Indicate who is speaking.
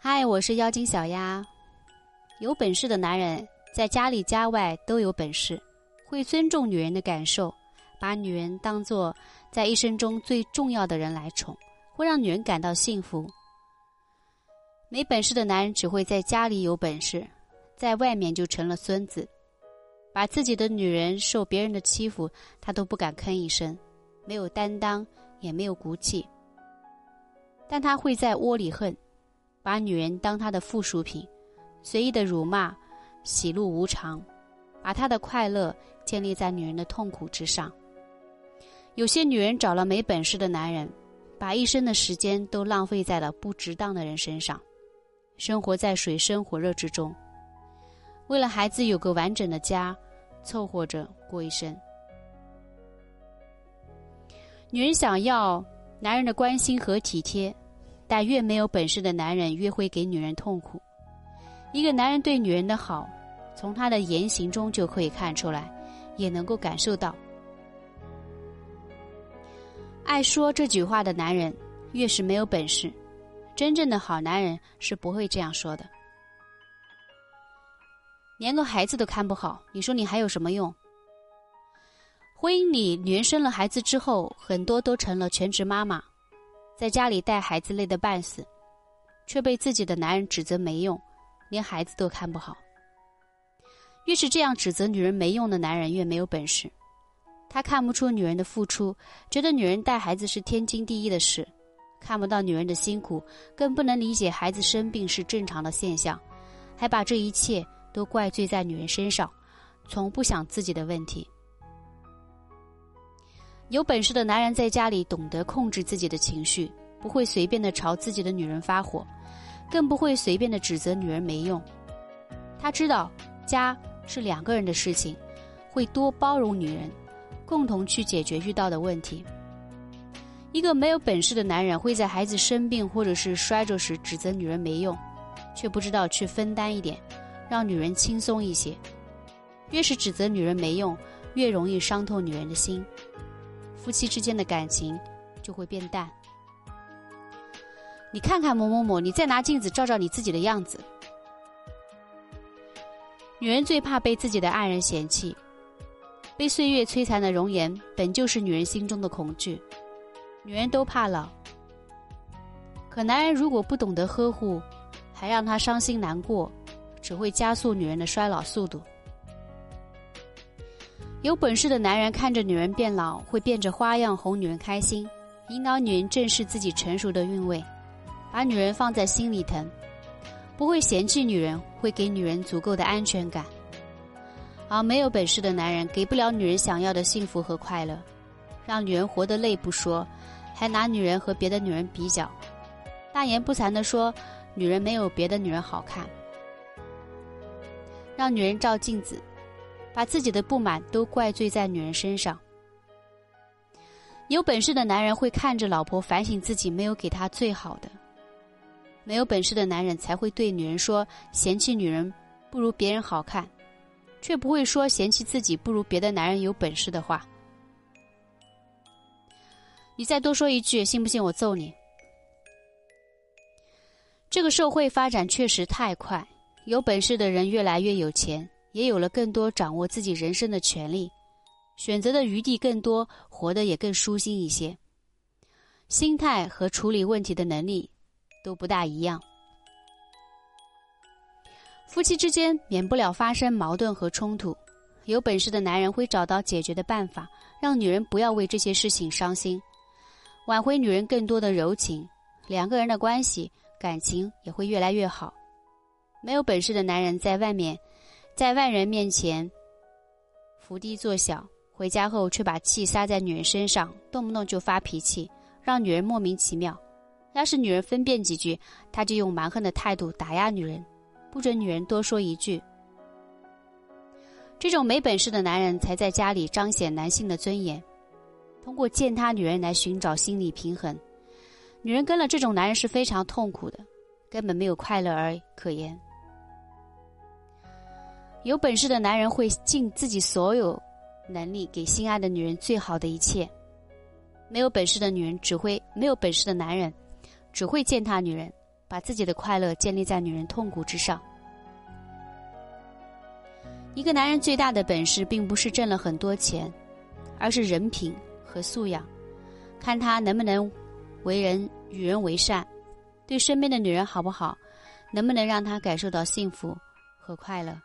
Speaker 1: 嗨，我是妖精小丫。有本事的男人在家里家外都有本事，会尊重女人的感受，把女人当做在一生中最重要的人来宠，会让女人感到幸福。没本事的男人只会在家里有本事，在外面就成了孙子，把自己的女人受别人的欺负，他都不敢吭一声，没有担当，也没有骨气。但他会在窝里恨。把女人当他的附属品，随意的辱骂，喜怒无常，把他的快乐建立在女人的痛苦之上。有些女人找了没本事的男人，把一生的时间都浪费在了不值当的人身上，生活在水深火热之中，为了孩子有个完整的家，凑合着过一生。女人想要男人的关心和体贴。但越没有本事的男人，越会给女人痛苦。一个男人对女人的好，从他的言行中就可以看出来，也能够感受到。爱说这句话的男人，越是没有本事。真正的好男人是不会这样说的。连个孩子都看不好，你说你还有什么用？婚姻里，女人生了孩子之后，很多都成了全职妈妈。在家里带孩子累得半死，却被自己的男人指责没用，连孩子都看不好。越是这样指责女人没用的男人，越没有本事。他看不出女人的付出，觉得女人带孩子是天经地义的事，看不到女人的辛苦，更不能理解孩子生病是正常的现象，还把这一切都怪罪在女人身上，从不想自己的问题。有本事的男人在家里懂得控制自己的情绪，不会随便的朝自己的女人发火，更不会随便的指责女人没用。他知道家是两个人的事情，会多包容女人，共同去解决遇到的问题。一个没有本事的男人会在孩子生病或者是摔着时指责女人没用，却不知道去分担一点，让女人轻松一些。越是指责女人没用，越容易伤透女人的心。夫妻之间的感情就会变淡。你看看某某某，你再拿镜子照照你自己的样子。女人最怕被自己的爱人嫌弃，被岁月摧残的容颜本就是女人心中的恐惧。女人都怕老，可男人如果不懂得呵护，还让她伤心难过，只会加速女人的衰老速度。有本事的男人看着女人变老，会变着花样哄女人开心，引导女人正视自己成熟的韵味，把女人放在心里疼，不会嫌弃女人，会给女人足够的安全感。而没有本事的男人给不了女人想要的幸福和快乐，让女人活得累不说，还拿女人和别的女人比较，大言不惭地说女人没有别的女人好看，让女人照镜子。把自己的不满都怪罪在女人身上。有本事的男人会看着老婆反省自己没有给她最好的，没有本事的男人才会对女人说嫌弃女人不如别人好看，却不会说嫌弃自己不如别的男人有本事的话。你再多说一句，信不信我揍你？这个社会发展确实太快，有本事的人越来越有钱。也有了更多掌握自己人生的权利，选择的余地更多，活得也更舒心一些。心态和处理问题的能力都不大一样。夫妻之间免不了发生矛盾和冲突，有本事的男人会找到解决的办法，让女人不要为这些事情伤心，挽回女人更多的柔情，两个人的关系感情也会越来越好。没有本事的男人在外面。在外人面前伏低做小，回家后却把气撒在女人身上，动不动就发脾气，让女人莫名其妙。要是女人分辨几句，他就用蛮横的态度打压女人，不准女人多说一句。这种没本事的男人才在家里彰显男性的尊严，通过践踏女人来寻找心理平衡。女人跟了这种男人是非常痛苦的，根本没有快乐而可言。有本事的男人会尽自己所有能力给心爱的女人最好的一切，没有本事的女人只会没有本事的男人只会践踏女人，把自己的快乐建立在女人痛苦之上。一个男人最大的本事，并不是挣了很多钱，而是人品和素养。看他能不能为人与人为善，对身边的女人好不好，能不能让他感受到幸福和快乐。